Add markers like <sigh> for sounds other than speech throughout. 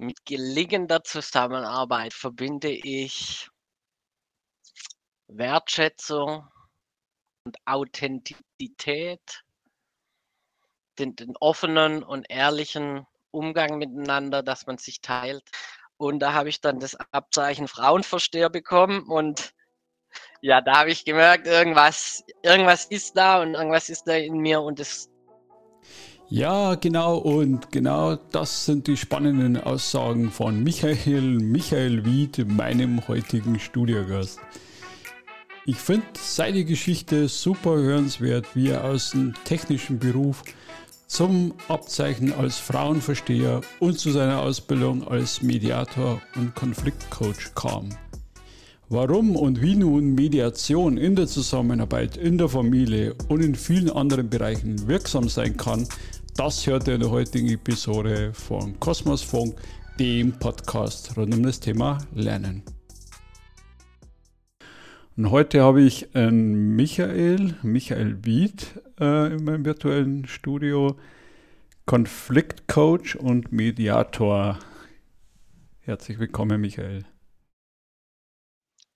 Mit gelingender Zusammenarbeit verbinde ich Wertschätzung und Authentizität, den, den offenen und ehrlichen Umgang miteinander, dass man sich teilt. Und da habe ich dann das Abzeichen Frauenversteher bekommen und ja, da habe ich gemerkt, irgendwas, irgendwas ist da und irgendwas ist da in mir und das ja, genau, und genau das sind die spannenden Aussagen von Michael, Michael Wied, meinem heutigen Studiogast. Ich finde seine Geschichte super hörenswert, wie er aus dem technischen Beruf zum Abzeichen als Frauenversteher und zu seiner Ausbildung als Mediator und Konfliktcoach kam. Warum und wie nun Mediation in der Zusammenarbeit, in der Familie und in vielen anderen Bereichen wirksam sein kann, das hört ihr in der heutigen Episode von Kosmos Funk, dem Podcast rund um das Thema Lernen. Und heute habe ich einen Michael, Michael Wied äh, in meinem virtuellen Studio, Konfliktcoach und Mediator. Herzlich willkommen, Michael.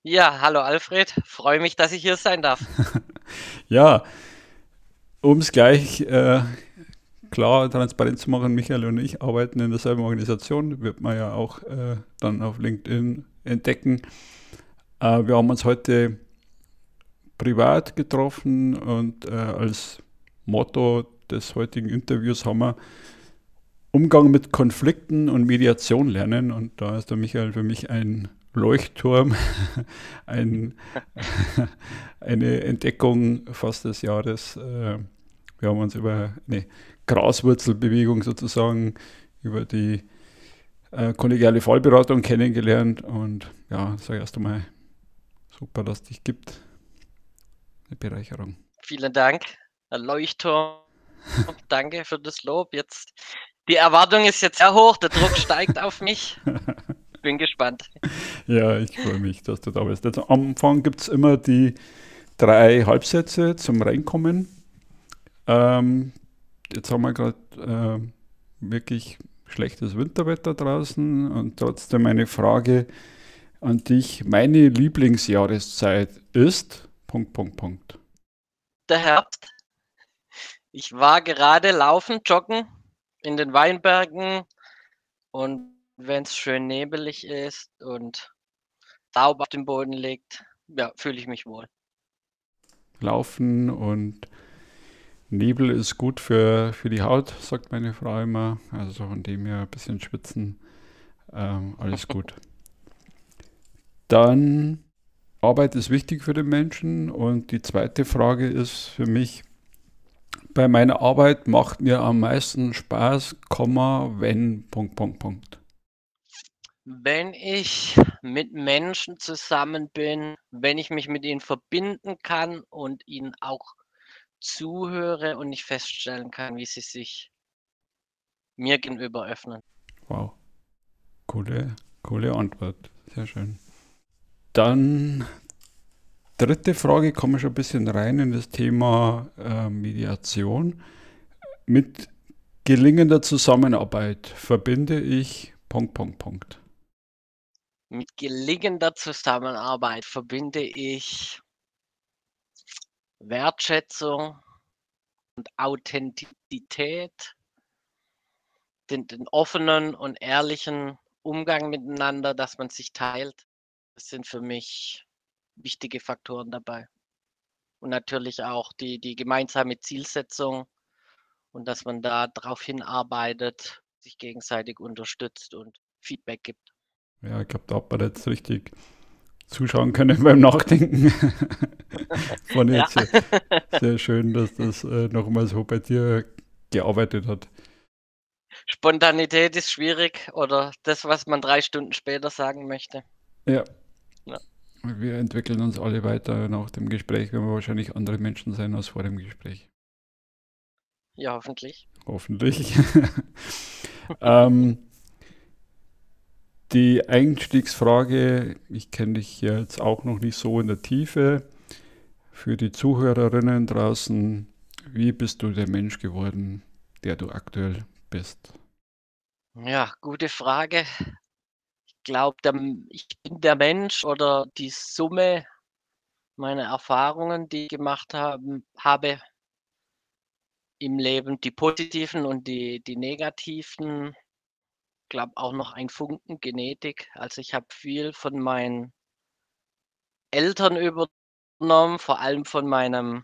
Ja, hallo Alfred, freue mich, dass ich hier sein darf. <laughs> ja, um es gleich äh, klar transparent zu machen, Michael und ich arbeiten in derselben Organisation, wird man ja auch äh, dann auf LinkedIn entdecken. Äh, wir haben uns heute privat getroffen und äh, als Motto des heutigen Interviews haben wir Umgang mit Konflikten und Mediation lernen. Und da ist der Michael für mich ein Leuchtturm, <laughs> ein, <laughs> eine Entdeckung fast des Jahres. Äh, wir haben uns über eine Graswurzelbewegung sozusagen über die äh, kollegiale Fallberatung kennengelernt und ja, sage erst einmal super, dass es dich gibt. Eine Bereicherung. Vielen Dank, Herr Leuchtturm. <laughs> Danke für das Lob. Jetzt die Erwartung ist jetzt sehr hoch, der Druck steigt auf mich. Bin gespannt. Ja, ich freue mich, dass du da bist. Jetzt, am Anfang gibt es immer die drei Halbsätze zum Reinkommen. Ähm, jetzt haben wir gerade äh, wirklich schlechtes Winterwetter draußen und trotzdem eine Frage an dich. Meine Lieblingsjahreszeit ist Punkt, Punkt, Punkt. Der Herbst. Ich war gerade laufen, joggen in den Weinbergen und wenn es schön nebelig ist und Staub auf dem Boden liegt, ja, fühle ich mich wohl. Laufen und Nebel ist gut für, für die Haut, sagt meine Frau immer. Also von dem her ein bisschen schwitzen. Ähm, alles gut. <laughs> Dann, Arbeit ist wichtig für den Menschen. Und die zweite Frage ist für mich, bei meiner Arbeit macht mir am meisten Spaß, Komma, wenn, Punkt, Punkt, Punkt. Wenn ich mit Menschen zusammen bin, wenn ich mich mit ihnen verbinden kann und ihnen auch zuhöre und nicht feststellen kann, wie sie sich mir gegenüber öffnen. Wow. Coole, coole Antwort. Sehr schön. Dann dritte Frage, kommen wir schon ein bisschen rein in das Thema äh, Mediation. Mit gelingender Zusammenarbeit verbinde ich Punkt, Punkt, Punkt. Mit gelingender Zusammenarbeit verbinde ich Wertschätzung und Authentizität, den, den offenen und ehrlichen Umgang miteinander, dass man sich teilt. Das sind für mich wichtige Faktoren dabei. Und natürlich auch die, die gemeinsame Zielsetzung und dass man da darauf hinarbeitet, sich gegenseitig unterstützt und Feedback gibt. Ja, ich glaube, da hat man jetzt richtig zuschauen können <laughs> beim Nachdenken. <laughs> Ja. jetzt sehr, sehr, schön, dass das äh, nochmal so bei dir gearbeitet hat. Spontanität ist schwierig oder das, was man drei Stunden später sagen möchte. Ja. ja. Wir entwickeln uns alle weiter nach dem Gespräch, wenn wir wahrscheinlich andere Menschen sein als vor dem Gespräch. Ja, hoffentlich. Hoffentlich. <laughs> ähm, die Einstiegsfrage, ich kenne dich jetzt auch noch nicht so in der Tiefe. Für die Zuhörerinnen draußen, wie bist du der Mensch geworden, der du aktuell bist? Ja, gute Frage. Ich glaube, ich bin der Mensch oder die Summe meiner Erfahrungen, die ich gemacht haben, habe im Leben, die positiven und die, die negativen. Glaube auch noch ein Funken Genetik. Also ich habe viel von meinen Eltern übernommen, vor allem von meinem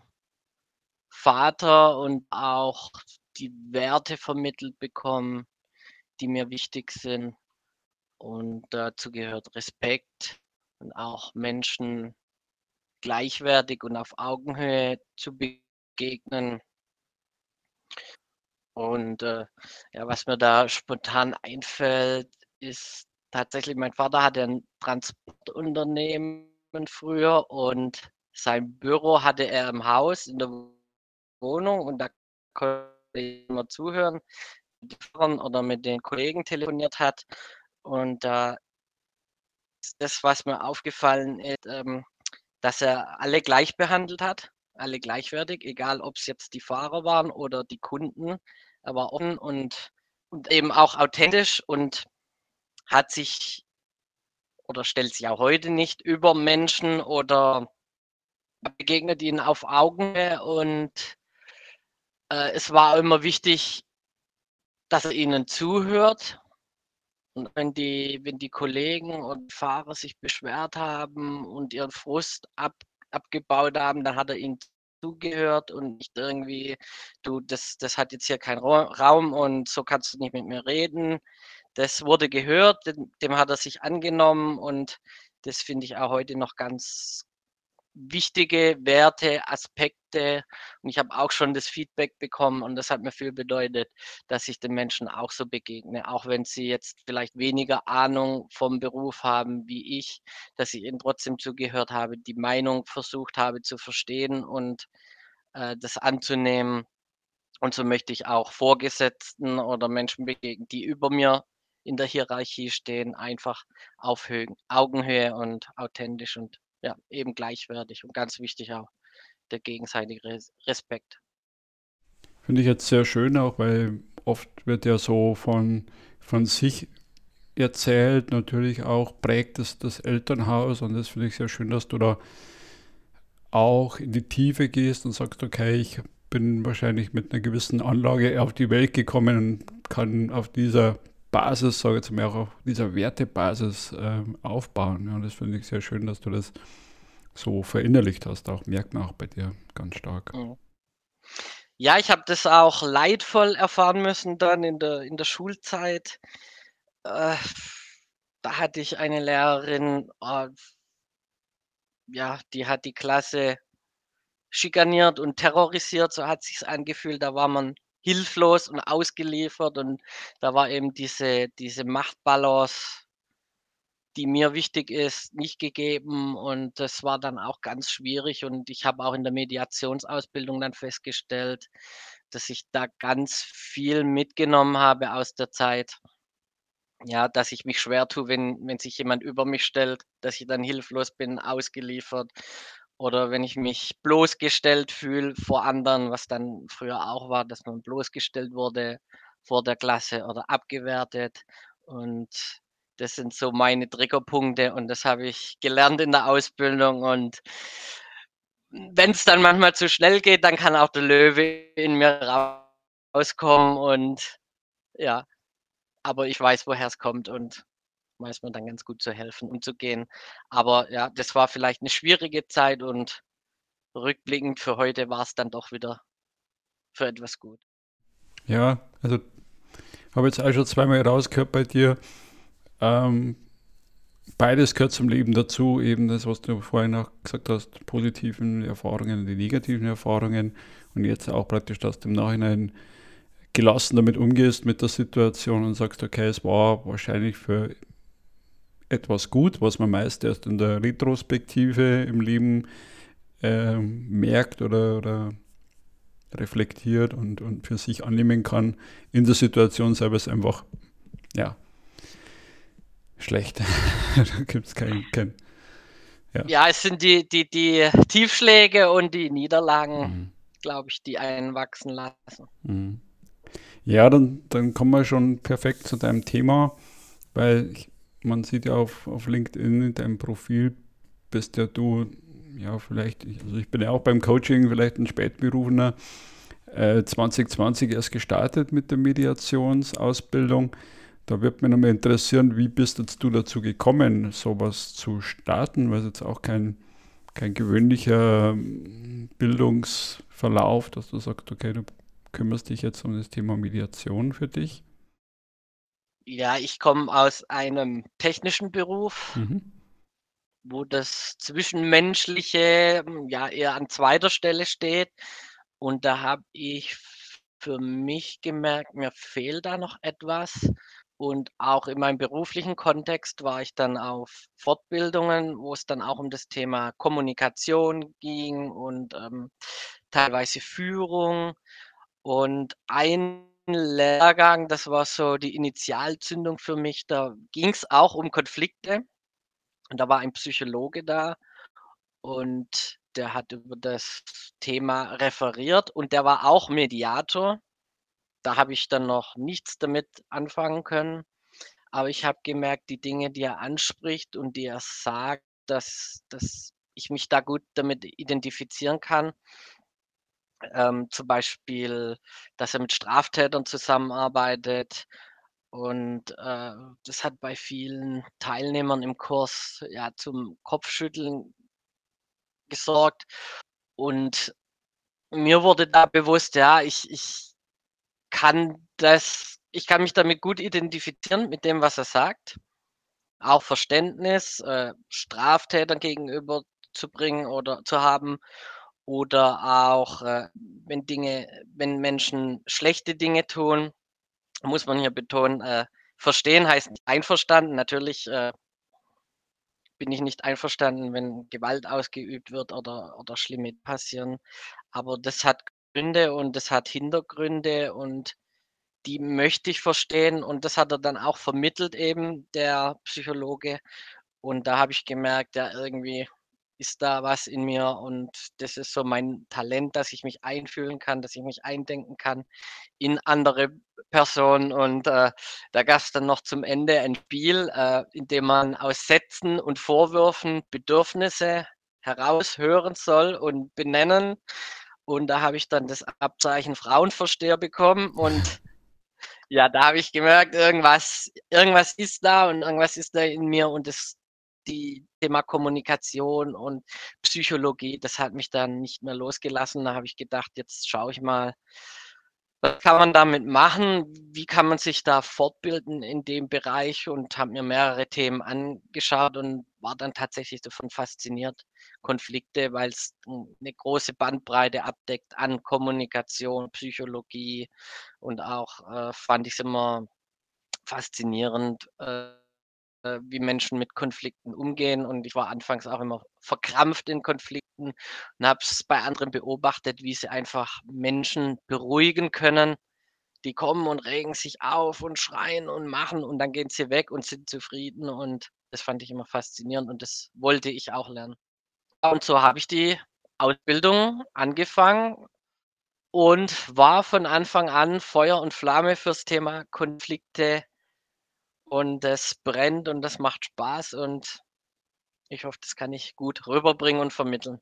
Vater und auch die Werte vermittelt bekommen, die mir wichtig sind. Und dazu gehört Respekt und auch Menschen gleichwertig und auf Augenhöhe zu begegnen. Und äh, ja, was mir da spontan einfällt, ist tatsächlich, mein Vater hatte ein Transportunternehmen früher und sein Büro hatte er im Haus in der Wohnung und da konnte ich immer zuhören oder mit den Kollegen telefoniert hat. Und da äh, das, was mir aufgefallen ist, ähm, dass er alle gleich behandelt hat, alle gleichwertig, egal ob es jetzt die Fahrer waren oder die Kunden. Er war offen und, und eben auch authentisch und hat sich oder stellt sich auch heute nicht über Menschen oder begegnet ihnen auf Augenhöhe und äh, es war immer wichtig, dass er ihnen zuhört. Und wenn die, wenn die Kollegen und Fahrer sich beschwert haben und ihren Frust ab, abgebaut haben, dann hat er ihnen zugehört und nicht irgendwie, du, das, das hat jetzt hier keinen Raum und so kannst du nicht mit mir reden. Das wurde gehört, dem, dem hat er sich angenommen und das finde ich auch heute noch ganz, wichtige Werte, Aspekte. Und ich habe auch schon das Feedback bekommen und das hat mir viel bedeutet, dass ich den Menschen auch so begegne, auch wenn sie jetzt vielleicht weniger Ahnung vom Beruf haben wie ich, dass ich ihnen trotzdem zugehört habe, die Meinung versucht habe zu verstehen und äh, das anzunehmen. Und so möchte ich auch Vorgesetzten oder Menschen begegnen, die über mir in der Hierarchie stehen, einfach auf Augenhöhe und authentisch und ja, eben gleichwertig und ganz wichtig auch der gegenseitige Respekt. Finde ich jetzt sehr schön auch, weil oft wird ja so von, von sich erzählt, natürlich auch prägt es das Elternhaus und das finde ich sehr schön, dass du da auch in die Tiefe gehst und sagst, okay, ich bin wahrscheinlich mit einer gewissen Anlage auf die Welt gekommen und kann auf dieser Basis, sage ich jetzt mal, auch auf dieser Wertebasis äh, aufbauen. Ja, das finde ich sehr schön, dass du das so verinnerlicht hast. Auch merkt man auch bei dir ganz stark. Ja, ich habe das auch leidvoll erfahren müssen dann in der, in der Schulzeit. Äh, da hatte ich eine Lehrerin, äh, ja, die hat die Klasse schikaniert und terrorisiert, so hat sich angefühlt. Da war man hilflos und ausgeliefert und da war eben diese, diese Machtbalance, die mir wichtig ist, nicht gegeben und das war dann auch ganz schwierig und ich habe auch in der Mediationsausbildung dann festgestellt, dass ich da ganz viel mitgenommen habe aus der Zeit. Ja, dass ich mich schwer tue, wenn, wenn sich jemand über mich stellt, dass ich dann hilflos bin, ausgeliefert oder wenn ich mich bloßgestellt fühle vor anderen, was dann früher auch war, dass man bloßgestellt wurde vor der Klasse oder abgewertet. Und das sind so meine Triggerpunkte und das habe ich gelernt in der Ausbildung. Und wenn es dann manchmal zu schnell geht, dann kann auch der Löwe in mir rauskommen und ja, aber ich weiß, woher es kommt und weiß man dann ganz gut zu helfen, umzugehen. Aber ja, das war vielleicht eine schwierige Zeit und rückblickend für heute war es dann doch wieder für etwas gut. Ja, also habe jetzt auch schon zweimal rausgehört bei dir. Ähm, beides gehört zum Leben dazu, eben das, was du vorhin auch gesagt hast, positiven Erfahrungen, die negativen Erfahrungen und jetzt auch praktisch, dass du im Nachhinein gelassen damit umgehst mit der Situation und sagst, okay, es war wahrscheinlich für etwas gut, was man meist erst in der Retrospektive im Leben äh, merkt oder, oder reflektiert und, und für sich annehmen kann. In der Situation selber ist einfach, ja, schlecht. <laughs> da gibt es kein, kein ja. ja. es sind die, die, die Tiefschläge und die Niederlagen, mhm. glaube ich, die einen wachsen lassen. Mhm. Ja, dann, dann kommen wir schon perfekt zu deinem Thema, weil ich, man sieht ja auf, auf LinkedIn in deinem Profil, bist ja du, ja, vielleicht, also ich bin ja auch beim Coaching vielleicht ein Spätberufener, äh, 2020 erst gestartet mit der Mediationsausbildung. Da wird mich nochmal interessieren, wie bist jetzt du dazu gekommen, sowas zu starten, weil es jetzt auch kein, kein gewöhnlicher ähm, Bildungsverlauf, dass du sagst, okay, du kümmerst dich jetzt um das Thema Mediation für dich. Ja, ich komme aus einem technischen Beruf, mhm. wo das Zwischenmenschliche ja eher an zweiter Stelle steht. Und da habe ich für mich gemerkt, mir fehlt da noch etwas. Und auch in meinem beruflichen Kontext war ich dann auf Fortbildungen, wo es dann auch um das Thema Kommunikation ging und ähm, teilweise Führung. Und ein Lehrgang, das war so die Initialzündung für mich, da ging es auch um Konflikte. Und da war ein Psychologe da und der hat über das Thema referiert und der war auch Mediator da habe ich dann noch nichts damit anfangen können. Aber ich habe gemerkt, die Dinge, die er anspricht und die er sagt, dass, dass ich mich da gut damit identifizieren kann. Ähm, zum Beispiel, dass er mit Straftätern zusammenarbeitet. Und äh, das hat bei vielen Teilnehmern im Kurs ja zum Kopfschütteln gesorgt. Und mir wurde da bewusst, ja, ich, ich, kann das, ich kann mich damit gut identifizieren mit dem, was er sagt. Auch Verständnis, äh, Straftätern gegenüber zu bringen oder zu haben. Oder auch, äh, wenn Dinge, wenn Menschen schlechte Dinge tun, muss man hier betonen, äh, verstehen heißt einverstanden. Natürlich äh, bin ich nicht einverstanden, wenn Gewalt ausgeübt wird oder, oder schlimme passieren. Aber das hat Gründe und das hat Hintergründe und die möchte ich verstehen und das hat er dann auch vermittelt eben, der Psychologe. Und da habe ich gemerkt, ja, irgendwie ist da was in mir und das ist so mein Talent, dass ich mich einfühlen kann, dass ich mich eindenken kann in andere Personen. Und äh, da gab es dann noch zum Ende ein Spiel, äh, in dem man aus Sätzen und Vorwürfen Bedürfnisse heraushören soll und benennen. Und da habe ich dann das Abzeichen Frauenversteher bekommen und <laughs> ja, da habe ich gemerkt, irgendwas, irgendwas ist da und irgendwas ist da in mir und das die Thema Kommunikation und Psychologie, das hat mich dann nicht mehr losgelassen. Da habe ich gedacht, jetzt schaue ich mal, was kann man damit machen? Wie kann man sich da fortbilden in dem Bereich? Und habe mir mehrere Themen angeschaut und war dann tatsächlich davon fasziniert. Konflikte, weil es eine große Bandbreite abdeckt an Kommunikation, Psychologie und auch äh, fand ich es immer faszinierend, äh, wie Menschen mit Konflikten umgehen. Und ich war anfangs auch immer verkrampft in Konflikten und habe es bei anderen beobachtet, wie sie einfach Menschen beruhigen können. Die kommen und regen sich auf und schreien und machen und dann gehen sie weg und sind zufrieden. Und das fand ich immer faszinierend und das wollte ich auch lernen. Und so habe ich die Ausbildung angefangen und war von Anfang an Feuer und Flamme fürs Thema Konflikte und es brennt und das macht Spaß und ich hoffe, das kann ich gut rüberbringen und vermitteln.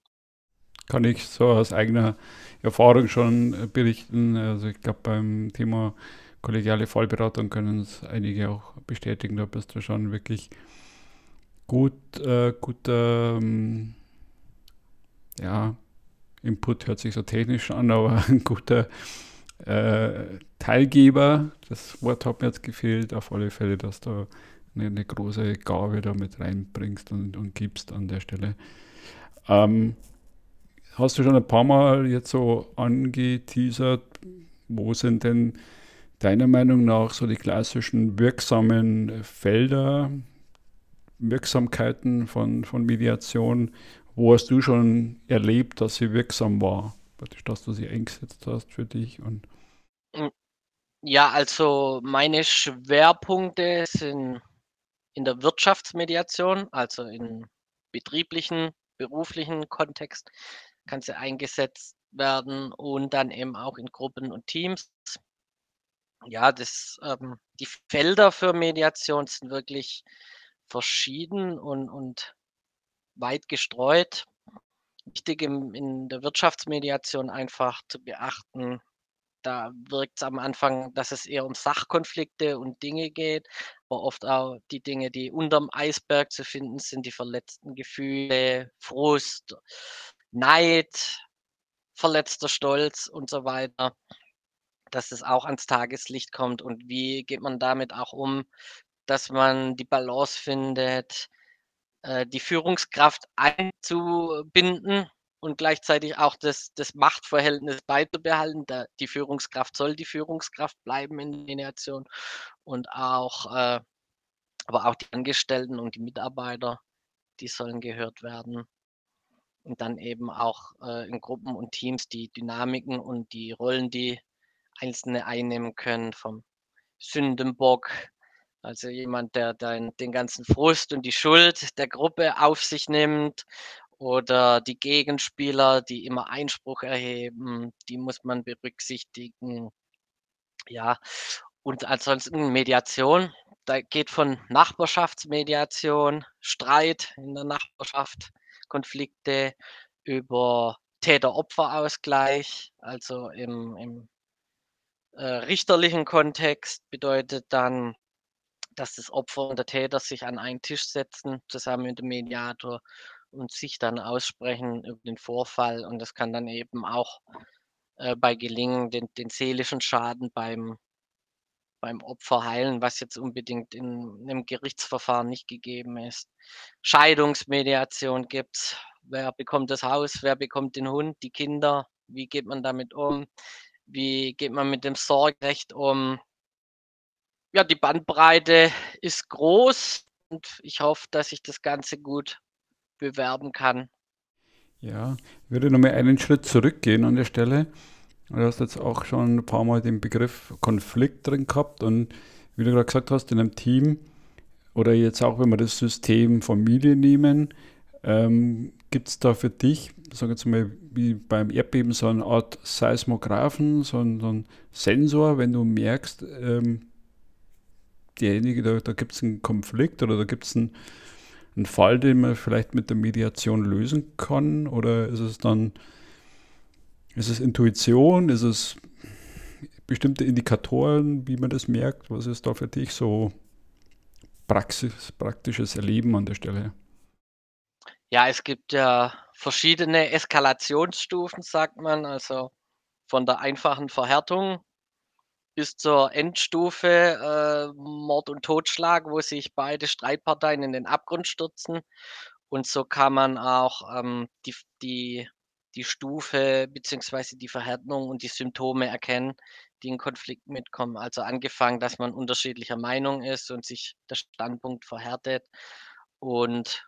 Kann ich so aus eigener Erfahrung schon äh, berichten. Also ich glaube, beim Thema kollegiale Fallberatung können es einige auch bestätigen. Da bist du schon wirklich gut, äh, guter ähm, ja, Input hört sich so technisch an, aber <laughs> ein guter äh, Teilgeber, das Wort hat mir jetzt gefehlt, auf alle Fälle, dass du eine, eine große Gabe da mit reinbringst und, und gibst an der Stelle. Ähm, hast du schon ein paar Mal jetzt so angeteasert, wo sind denn deiner Meinung nach so die klassischen wirksamen Felder, Wirksamkeiten von, von Mediation? Wo hast du schon erlebt, dass sie wirksam war? dass du sie eingesetzt hast für dich und ja, also meine Schwerpunkte sind in der Wirtschaftsmediation, also im betrieblichen, beruflichen Kontext kann sie eingesetzt werden und dann eben auch in Gruppen und Teams. Ja, das, ähm, die Felder für Mediation sind wirklich verschieden und, und weit gestreut. Wichtig im, in der Wirtschaftsmediation einfach zu beachten, da wirkt es am Anfang, dass es eher um Sachkonflikte und Dinge geht, aber oft auch die Dinge, die unterm Eisberg zu finden sind, die verletzten Gefühle, Frust, Neid, verletzter Stolz und so weiter, dass es auch ans Tageslicht kommt. Und wie geht man damit auch um, dass man die Balance findet, äh, die Führungskraft einzubinden und gleichzeitig auch das, das Machtverhältnis beizubehalten. Da, die Führungskraft soll die Führungskraft bleiben in der Nation und auch, äh, aber auch die Angestellten und die Mitarbeiter, die sollen gehört werden. Und dann eben auch äh, in Gruppen und Teams die Dynamiken und die Rollen, die Einzelne einnehmen können, vom Sündenbock, also jemand, der dann den ganzen Frust und die Schuld der Gruppe auf sich nimmt oder die Gegenspieler, die immer Einspruch erheben, die muss man berücksichtigen. Ja, und ansonsten Mediation, da geht von Nachbarschaftsmediation, Streit in der Nachbarschaft, Konflikte über Täter-Opfer-Ausgleich, also im, im äh, richterlichen Kontext bedeutet dann, dass das Opfer und der Täter sich an einen Tisch setzen, zusammen mit dem Mediator und sich dann aussprechen über den Vorfall. Und das kann dann eben auch äh, bei Gelingen den, den seelischen Schaden beim, beim Opfer heilen, was jetzt unbedingt in einem Gerichtsverfahren nicht gegeben ist. Scheidungsmediation gibt es. Wer bekommt das Haus? Wer bekommt den Hund? Die Kinder? Wie geht man damit um? Wie geht man mit dem Sorgerecht um? Ja, die Bandbreite ist groß und ich hoffe, dass ich das Ganze gut bewerben kann. Ja, ich würde nochmal einen Schritt zurückgehen an der Stelle. Du hast jetzt auch schon ein paar Mal den Begriff Konflikt drin gehabt und wie du gerade gesagt hast, in einem Team oder jetzt auch, wenn wir das System Familie nehmen, ähm, gibt es da für dich, sagen wir jetzt mal, wie beim Erdbeben, so eine Art Seismographen, so ein, so ein Sensor, wenn du merkst, ähm, derjenige, da, da gibt es einen Konflikt oder da gibt es einen ein Fall, den man vielleicht mit der Mediation lösen kann? Oder ist es dann, ist es Intuition? Ist es bestimmte Indikatoren, wie man das merkt? Was ist da für dich so Praxis, praktisches Erleben an der Stelle? Ja, es gibt ja verschiedene Eskalationsstufen, sagt man. Also von der einfachen Verhärtung bis zur Endstufe äh, Mord und Totschlag, wo sich beide Streitparteien in den Abgrund stürzen. Und so kann man auch ähm, die, die, die Stufe beziehungsweise die Verhärtung und die Symptome erkennen, die in Konflikt mitkommen. Also angefangen, dass man unterschiedlicher Meinung ist und sich der Standpunkt verhärtet und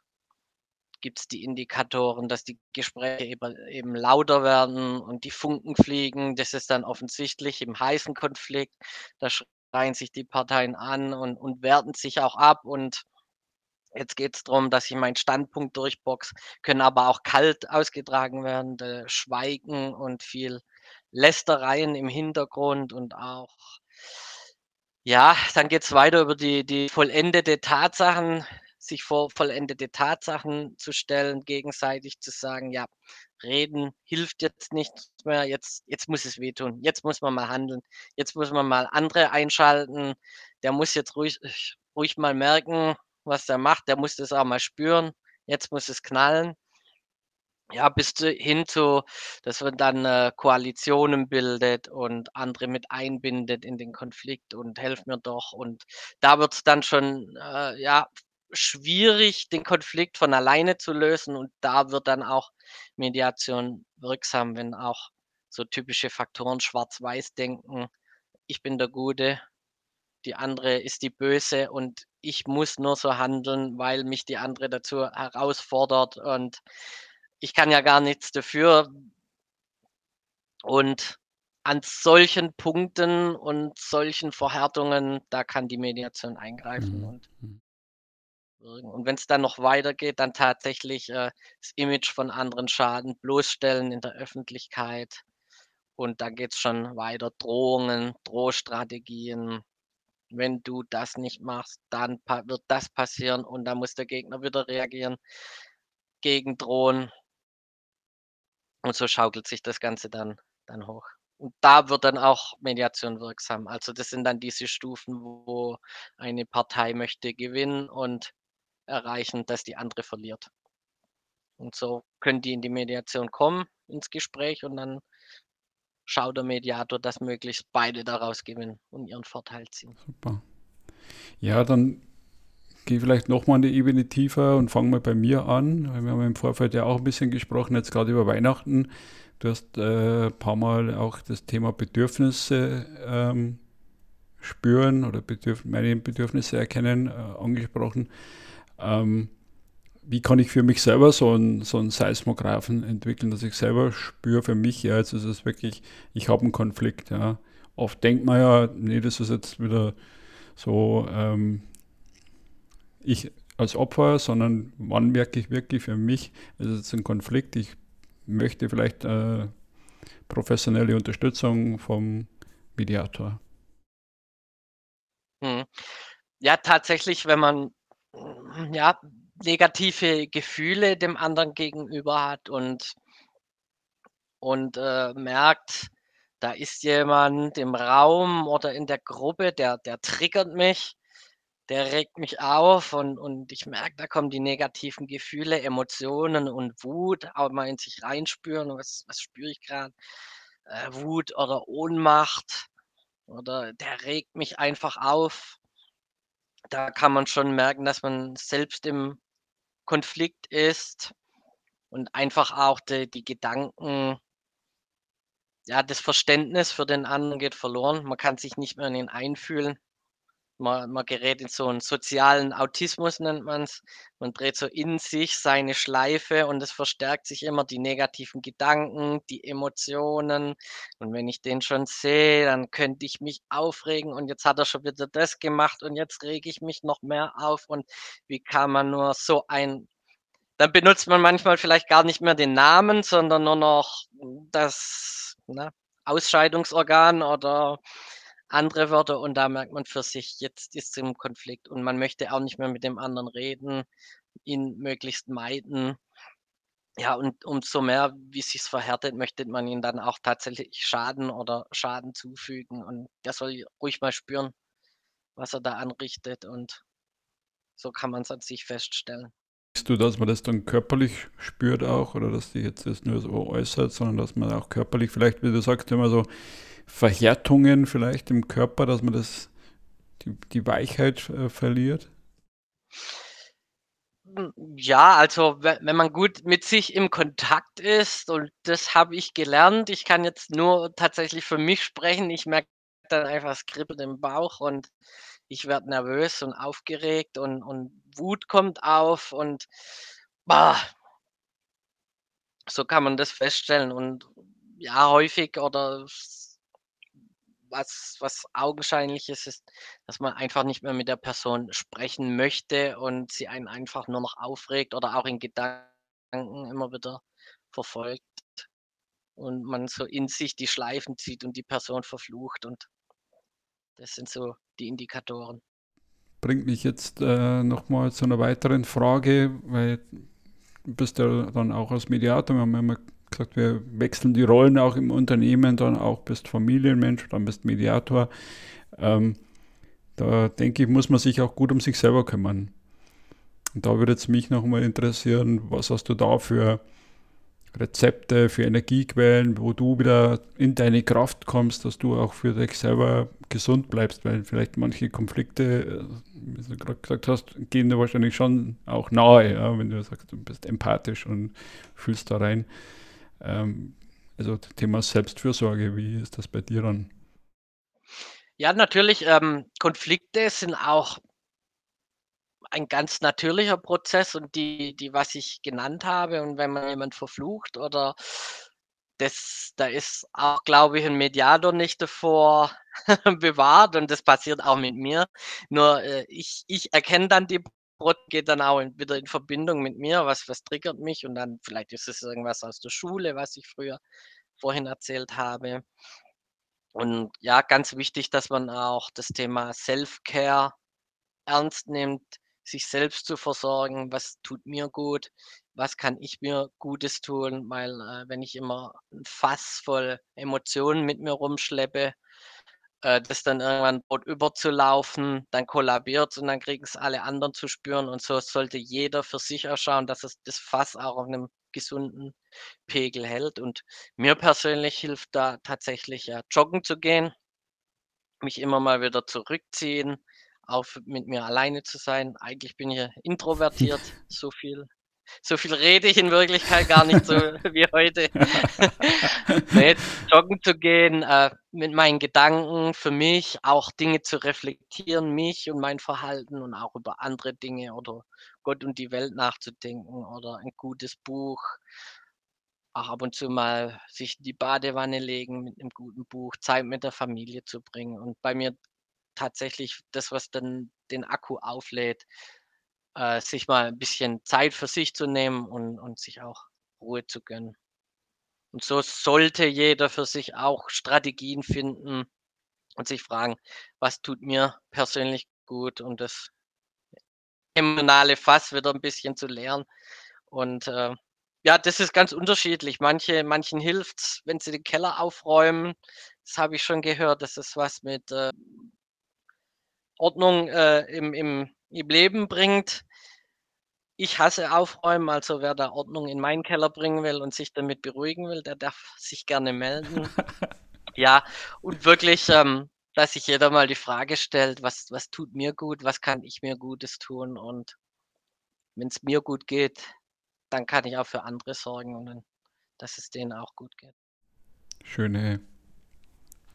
gibt es die Indikatoren, dass die Gespräche eben, eben lauter werden und die Funken fliegen. Das ist dann offensichtlich im heißen Konflikt. Da schreien sich die Parteien an und, und werten sich auch ab. Und jetzt geht es darum, dass ich meinen Standpunkt durchbox, können aber auch kalt ausgetragen werden, Schweigen und viel Lästereien im Hintergrund und auch ja, dann geht es weiter über die, die vollendete Tatsachen sich vor vollendete Tatsachen zu stellen, gegenseitig zu sagen, ja, reden hilft jetzt nichts mehr, jetzt, jetzt muss es wehtun, jetzt muss man mal handeln, jetzt muss man mal andere einschalten, der muss jetzt ruhig, ruhig mal merken, was der macht, der muss das auch mal spüren, jetzt muss es knallen. Ja, bis hin zu, dass man dann äh, Koalitionen bildet und andere mit einbindet in den Konflikt und helft mir doch. Und da wird es dann schon äh, ja, schwierig, den Konflikt von alleine zu lösen. Und da wird dann auch Mediation wirksam, wenn auch so typische Faktoren Schwarz-Weiß-Denken, ich bin der Gute, die andere ist die Böse und ich muss nur so handeln, weil mich die andere dazu herausfordert und ich kann ja gar nichts dafür. Und an solchen Punkten und solchen Verhärtungen, da kann die Mediation eingreifen. Mhm. Und mhm. Und wenn es dann noch weitergeht, dann tatsächlich äh, das Image von anderen Schaden bloßstellen in der Öffentlichkeit Und da geht es schon weiter. Drohungen, Drohstrategien. Wenn du das nicht machst, dann wird das passieren und dann muss der Gegner wieder reagieren, gegen drohen. Und so schaukelt sich das Ganze dann, dann hoch. Und da wird dann auch Mediation wirksam. Also das sind dann diese Stufen, wo eine Partei möchte gewinnen und erreichen, dass die andere verliert. Und so können die in die Mediation kommen, ins Gespräch und dann schaut der Mediator, dass möglichst beide daraus gewinnen und ihren Vorteil ziehen. Super. Ja, dann gehe vielleicht nochmal eine Ebene tiefer und fange mal bei mir an. Wir haben im Vorfeld ja auch ein bisschen gesprochen, jetzt gerade über Weihnachten. Du hast äh, ein paar Mal auch das Thema Bedürfnisse ähm, spüren oder Bedürf meine Bedürfnisse erkennen äh, angesprochen. Ähm, wie kann ich für mich selber so einen, so einen Seismographen entwickeln, dass ich selber spüre für mich, ja, jetzt ist es wirklich, ich habe einen Konflikt, ja. Oft denkt man ja, nee, das ist jetzt wieder so, ähm, ich als Opfer, sondern wann merke ich wirklich für mich, es ist jetzt ein Konflikt, ich möchte vielleicht äh, professionelle Unterstützung vom Mediator. Hm. Ja, tatsächlich, wenn man ja, negative Gefühle dem anderen gegenüber hat und, und äh, merkt, da ist jemand im Raum oder in der Gruppe, der, der triggert mich, der regt mich auf und, und ich merke, da kommen die negativen Gefühle, Emotionen und Wut, auch mal in sich reinspüren, was, was spüre ich gerade, äh, Wut oder Ohnmacht oder der regt mich einfach auf. Da kann man schon merken, dass man selbst im Konflikt ist und einfach auch die, die Gedanken, ja, das Verständnis für den anderen geht verloren. Man kann sich nicht mehr in ihn einfühlen. Man, man gerät in so einen sozialen Autismus, nennt man es. Man dreht so in sich seine Schleife und es verstärkt sich immer die negativen Gedanken, die Emotionen. Und wenn ich den schon sehe, dann könnte ich mich aufregen und jetzt hat er schon wieder das gemacht und jetzt rege ich mich noch mehr auf. Und wie kann man nur so ein dann benutzt man manchmal vielleicht gar nicht mehr den Namen, sondern nur noch das ne, Ausscheidungsorgan oder andere Wörter und da merkt man für sich, jetzt ist es im Konflikt und man möchte auch nicht mehr mit dem anderen reden, ihn möglichst meiden. Ja, und umso mehr, wie es sich verhärtet, möchte man ihn dann auch tatsächlich Schaden oder Schaden zufügen und der soll ruhig mal spüren, was er da anrichtet und so kann man es an sich feststellen. Du, dass man das dann körperlich spürt auch oder dass die jetzt das nur so äußert, sondern dass man auch körperlich vielleicht, wie du sagst, immer so Verhärtungen vielleicht im Körper, dass man das, die, die Weichheit äh, verliert? Ja, also wenn man gut mit sich im Kontakt ist und das habe ich gelernt, ich kann jetzt nur tatsächlich für mich sprechen, ich merke dann einfach, es kribbelt im Bauch und ich werde nervös und aufgeregt und, und Wut kommt auf und bah, so kann man das feststellen und ja, häufig oder was, was augenscheinlich ist, ist, dass man einfach nicht mehr mit der Person sprechen möchte und sie einen einfach nur noch aufregt oder auch in Gedanken immer wieder verfolgt und man so in sich die Schleifen zieht und die Person verflucht und das sind so die Indikatoren. Bringt mich jetzt äh, nochmal zu einer weiteren Frage, weil du bist ja dann auch als Mediator, wir haben ja immer gesagt, wir wechseln die Rollen auch im Unternehmen, dann auch bist Familienmensch, dann bist Mediator. Ähm, da denke ich, muss man sich auch gut um sich selber kümmern. Und da würde es mich nochmal interessieren, was hast du da für Rezepte, für Energiequellen, wo du wieder in deine Kraft kommst, dass du auch für dich selber gesund bleibst, weil vielleicht manche Konflikte, äh, wie du gerade gesagt hast, gehen dir wahrscheinlich schon auch nahe, ja, wenn du sagst, du bist empathisch und fühlst da rein. Ähm, also Thema Selbstfürsorge, wie ist das bei dir dann? Ja, natürlich, ähm, Konflikte sind auch ein ganz natürlicher Prozess und die, die, was ich genannt habe, und wenn man jemand verflucht oder das, da ist auch, glaube ich, ein Mediator nicht davor <laughs> bewahrt und das passiert auch mit mir. Nur äh, ich, ich erkenne dann die Brot geht dann auch in, wieder in Verbindung mit mir, was, was triggert mich? Und dann vielleicht ist es irgendwas aus der Schule, was ich früher vorhin erzählt habe. Und ja, ganz wichtig, dass man auch das Thema Self-Care ernst nimmt, sich selbst zu versorgen, was tut mir gut, was kann ich mir Gutes tun, weil äh, wenn ich immer ein Fass voll Emotionen mit mir rumschleppe, äh, das dann irgendwann droht überzulaufen, dann kollabiert und dann kriegen es alle anderen zu spüren und so sollte jeder für sich auch schauen, dass es das Fass auch auf einem gesunden Pegel hält und mir persönlich hilft da tatsächlich ja joggen zu gehen, mich immer mal wieder zurückziehen, auch mit mir alleine zu sein. Eigentlich bin ich ja introvertiert, <laughs> so viel so viel rede ich in Wirklichkeit gar nicht so <laughs> wie heute. <laughs> nee, joggen zu gehen, äh, mit meinen Gedanken für mich, auch Dinge zu reflektieren, mich und mein Verhalten und auch über andere Dinge oder Gott und die Welt nachzudenken oder ein gutes Buch. Auch ab und zu mal sich in die Badewanne legen mit einem guten Buch, Zeit mit der Familie zu bringen. Und bei mir tatsächlich das, was dann den Akku auflädt, äh, sich mal ein bisschen Zeit für sich zu nehmen und, und sich auch Ruhe zu gönnen. Und so sollte jeder für sich auch Strategien finden und sich fragen, was tut mir persönlich gut und das emotionale Fass wieder ein bisschen zu lernen. Und äh, ja, das ist ganz unterschiedlich. Manche, manchen hilft es, wenn sie den Keller aufräumen. Das habe ich schon gehört. Das ist was mit äh, Ordnung äh, im, im, im Leben bringt. Ich hasse Aufräumen, also wer da Ordnung in meinen Keller bringen will und sich damit beruhigen will, der darf sich gerne melden. <laughs> ja, und wirklich, ähm, dass sich jeder mal die Frage stellt, was, was tut mir gut, was kann ich mir Gutes tun und wenn es mir gut geht, dann kann ich auch für andere sorgen und dann, dass es denen auch gut geht. Schöne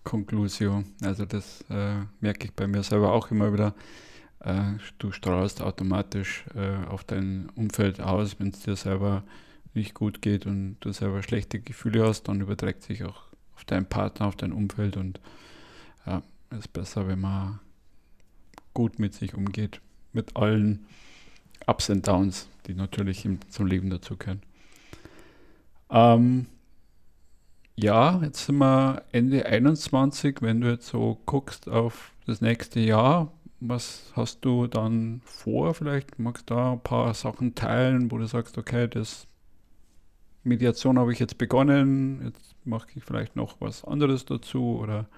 Konklusion. Also das äh, merke ich bei mir selber auch immer wieder du strahlst automatisch äh, auf dein Umfeld aus, wenn es dir selber nicht gut geht und du selber schlechte Gefühle hast, dann überträgt sich auch auf deinen Partner, auf dein Umfeld und ja, es ist besser, wenn man gut mit sich umgeht, mit allen Ups und Downs, die natürlich zum Leben dazugehören. Ähm, ja, jetzt sind wir Ende 21, wenn du jetzt so guckst auf das nächste Jahr, was hast du dann vor? Vielleicht magst du da ein paar Sachen teilen, wo du sagst, okay, das Mediation habe ich jetzt begonnen, jetzt mache ich vielleicht noch was anderes dazu oder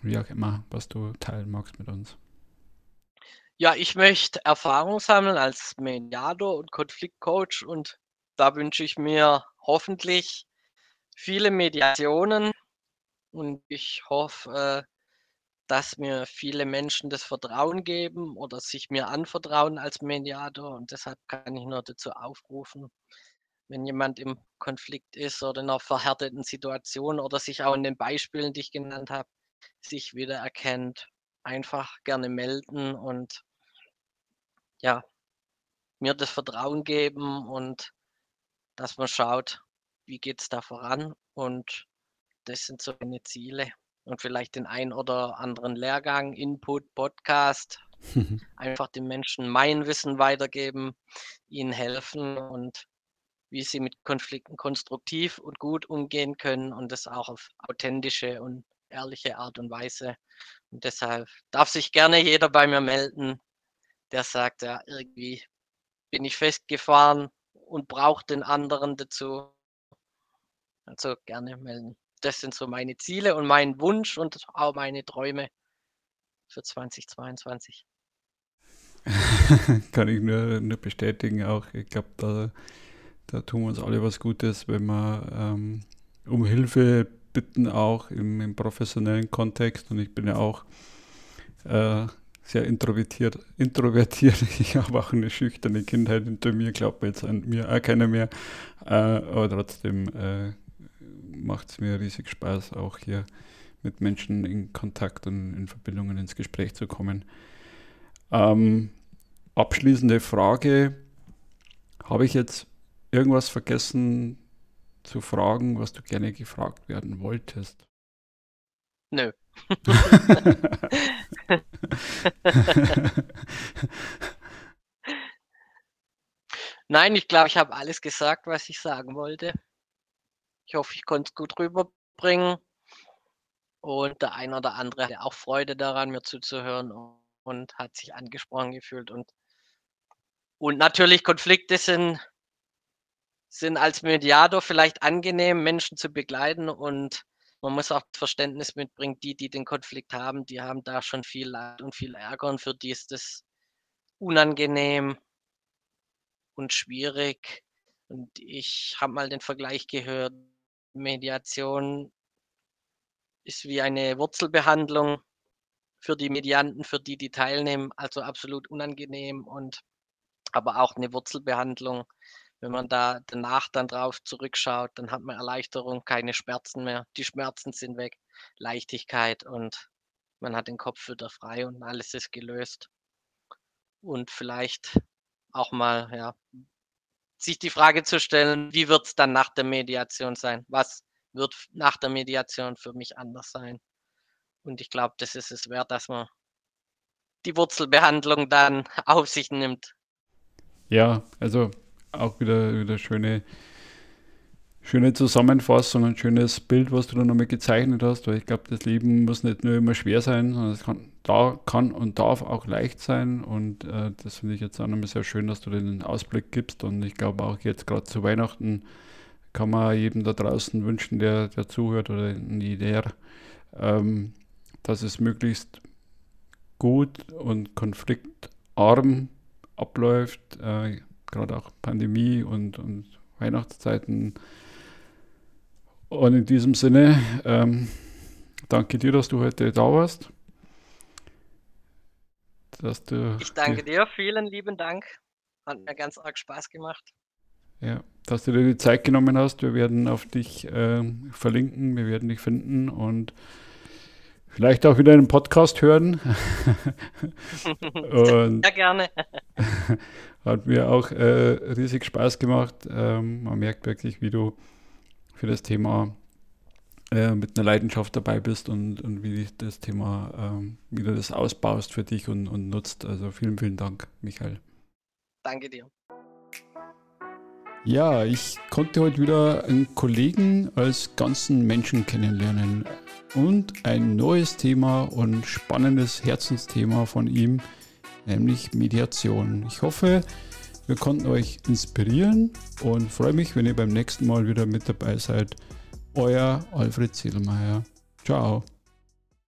wie auch immer, was du teilen magst mit uns. Ja, ich möchte Erfahrung sammeln als Mediator und Konfliktcoach und da wünsche ich mir hoffentlich viele Mediationen und ich hoffe, äh, dass mir viele Menschen das Vertrauen geben oder sich mir anvertrauen als Mediator. Und deshalb kann ich nur dazu aufrufen, wenn jemand im Konflikt ist oder in einer verhärteten Situation oder sich auch in den Beispielen, die ich genannt habe, sich wiedererkennt, einfach gerne melden und ja, mir das Vertrauen geben und dass man schaut, wie geht es da voran. Und das sind so meine Ziele und vielleicht den ein oder anderen Lehrgang, Input, Podcast. <laughs> Einfach den Menschen mein Wissen weitergeben, ihnen helfen und wie sie mit Konflikten konstruktiv und gut umgehen können und das auch auf authentische und ehrliche Art und Weise. Und deshalb darf sich gerne jeder bei mir melden, der sagt, ja, irgendwie bin ich festgefahren und brauche den anderen dazu. Also gerne melden das sind so meine Ziele und mein Wunsch und auch meine Träume für 2022. <laughs> Kann ich nur, nur bestätigen auch. Ich glaube, da, da tun wir uns alle was Gutes, wenn wir ähm, um Hilfe bitten, auch im, im, professionellen Kontext. Und ich bin ja auch äh, sehr introvertiert. introvertiert. <laughs> Ich habe auch eine schüchterne Kindheit hinter mir, glaubt jetzt an mir auch keiner mehr. Äh, aber trotzdem äh, macht es mir riesig Spaß, auch hier mit Menschen in Kontakt und in Verbindungen ins Gespräch zu kommen. Ähm, abschließende Frage. Habe ich jetzt irgendwas vergessen zu fragen, was du gerne gefragt werden wolltest? Nö. <laughs> Nein, ich glaube, ich habe alles gesagt, was ich sagen wollte. Ich hoffe, ich konnte es gut rüberbringen. Und der ein oder andere hatte auch Freude daran, mir zuzuhören und hat sich angesprochen gefühlt. Und, und natürlich Konflikte sind, sind als Mediator vielleicht angenehm, Menschen zu begleiten und man muss auch Verständnis mitbringen, die, die den Konflikt haben, die haben da schon viel Leid und viel Ärger und für die ist das unangenehm und schwierig. Und ich habe mal den Vergleich gehört, Mediation ist wie eine Wurzelbehandlung für die Medianten, für die, die teilnehmen, also absolut unangenehm und aber auch eine Wurzelbehandlung. Wenn man da danach dann drauf zurückschaut, dann hat man Erleichterung, keine Schmerzen mehr. Die Schmerzen sind weg, Leichtigkeit und man hat den Kopf wieder frei und alles ist gelöst. Und vielleicht auch mal, ja, sich die Frage zu stellen, wie wird es dann nach der Mediation sein? Was wird nach der Mediation für mich anders sein? Und ich glaube, das ist es wert, dass man die Wurzelbehandlung dann <laughs> auf sich nimmt. Ja, also auch wieder, wieder schöne, schöne Zusammenfassung, ein schönes Bild, was du da nochmal gezeichnet hast, weil ich glaube, das Leben muss nicht nur immer schwer sein, sondern es kann, da kann und darf auch leicht sein und äh, das finde ich jetzt auch nochmal sehr schön, dass du den Ausblick gibst und ich glaube auch jetzt gerade zu Weihnachten kann man jedem da draußen wünschen, der, der zuhört oder der, ähm, dass es möglichst gut und konfliktarm abläuft, äh, gerade auch Pandemie und, und Weihnachtszeiten. Und in diesem Sinne, ähm, danke dir, dass du heute da warst. Dass du ich danke dir, vielen lieben Dank. Hat mir ganz arg Spaß gemacht. Ja, dass du dir die Zeit genommen hast. Wir werden auf dich äh, verlinken, wir werden dich finden und vielleicht auch wieder einen Podcast hören. <laughs> und ja, gerne. <laughs> hat mir auch äh, riesig Spaß gemacht. Ähm, man merkt wirklich, wie du für das Thema äh, mit einer Leidenschaft dabei bist und, und wie das Thema, ähm, wie du das ausbaust für dich und, und nutzt. Also vielen, vielen Dank, Michael. Danke dir. Ja, ich konnte heute wieder einen Kollegen als ganzen Menschen kennenlernen und ein neues Thema und spannendes Herzensthema von ihm, nämlich Mediation. Ich hoffe, wir konnten euch inspirieren und freue mich, wenn ihr beim nächsten Mal wieder mit dabei seid. Euer Alfred Ziedelmeier. Ciao.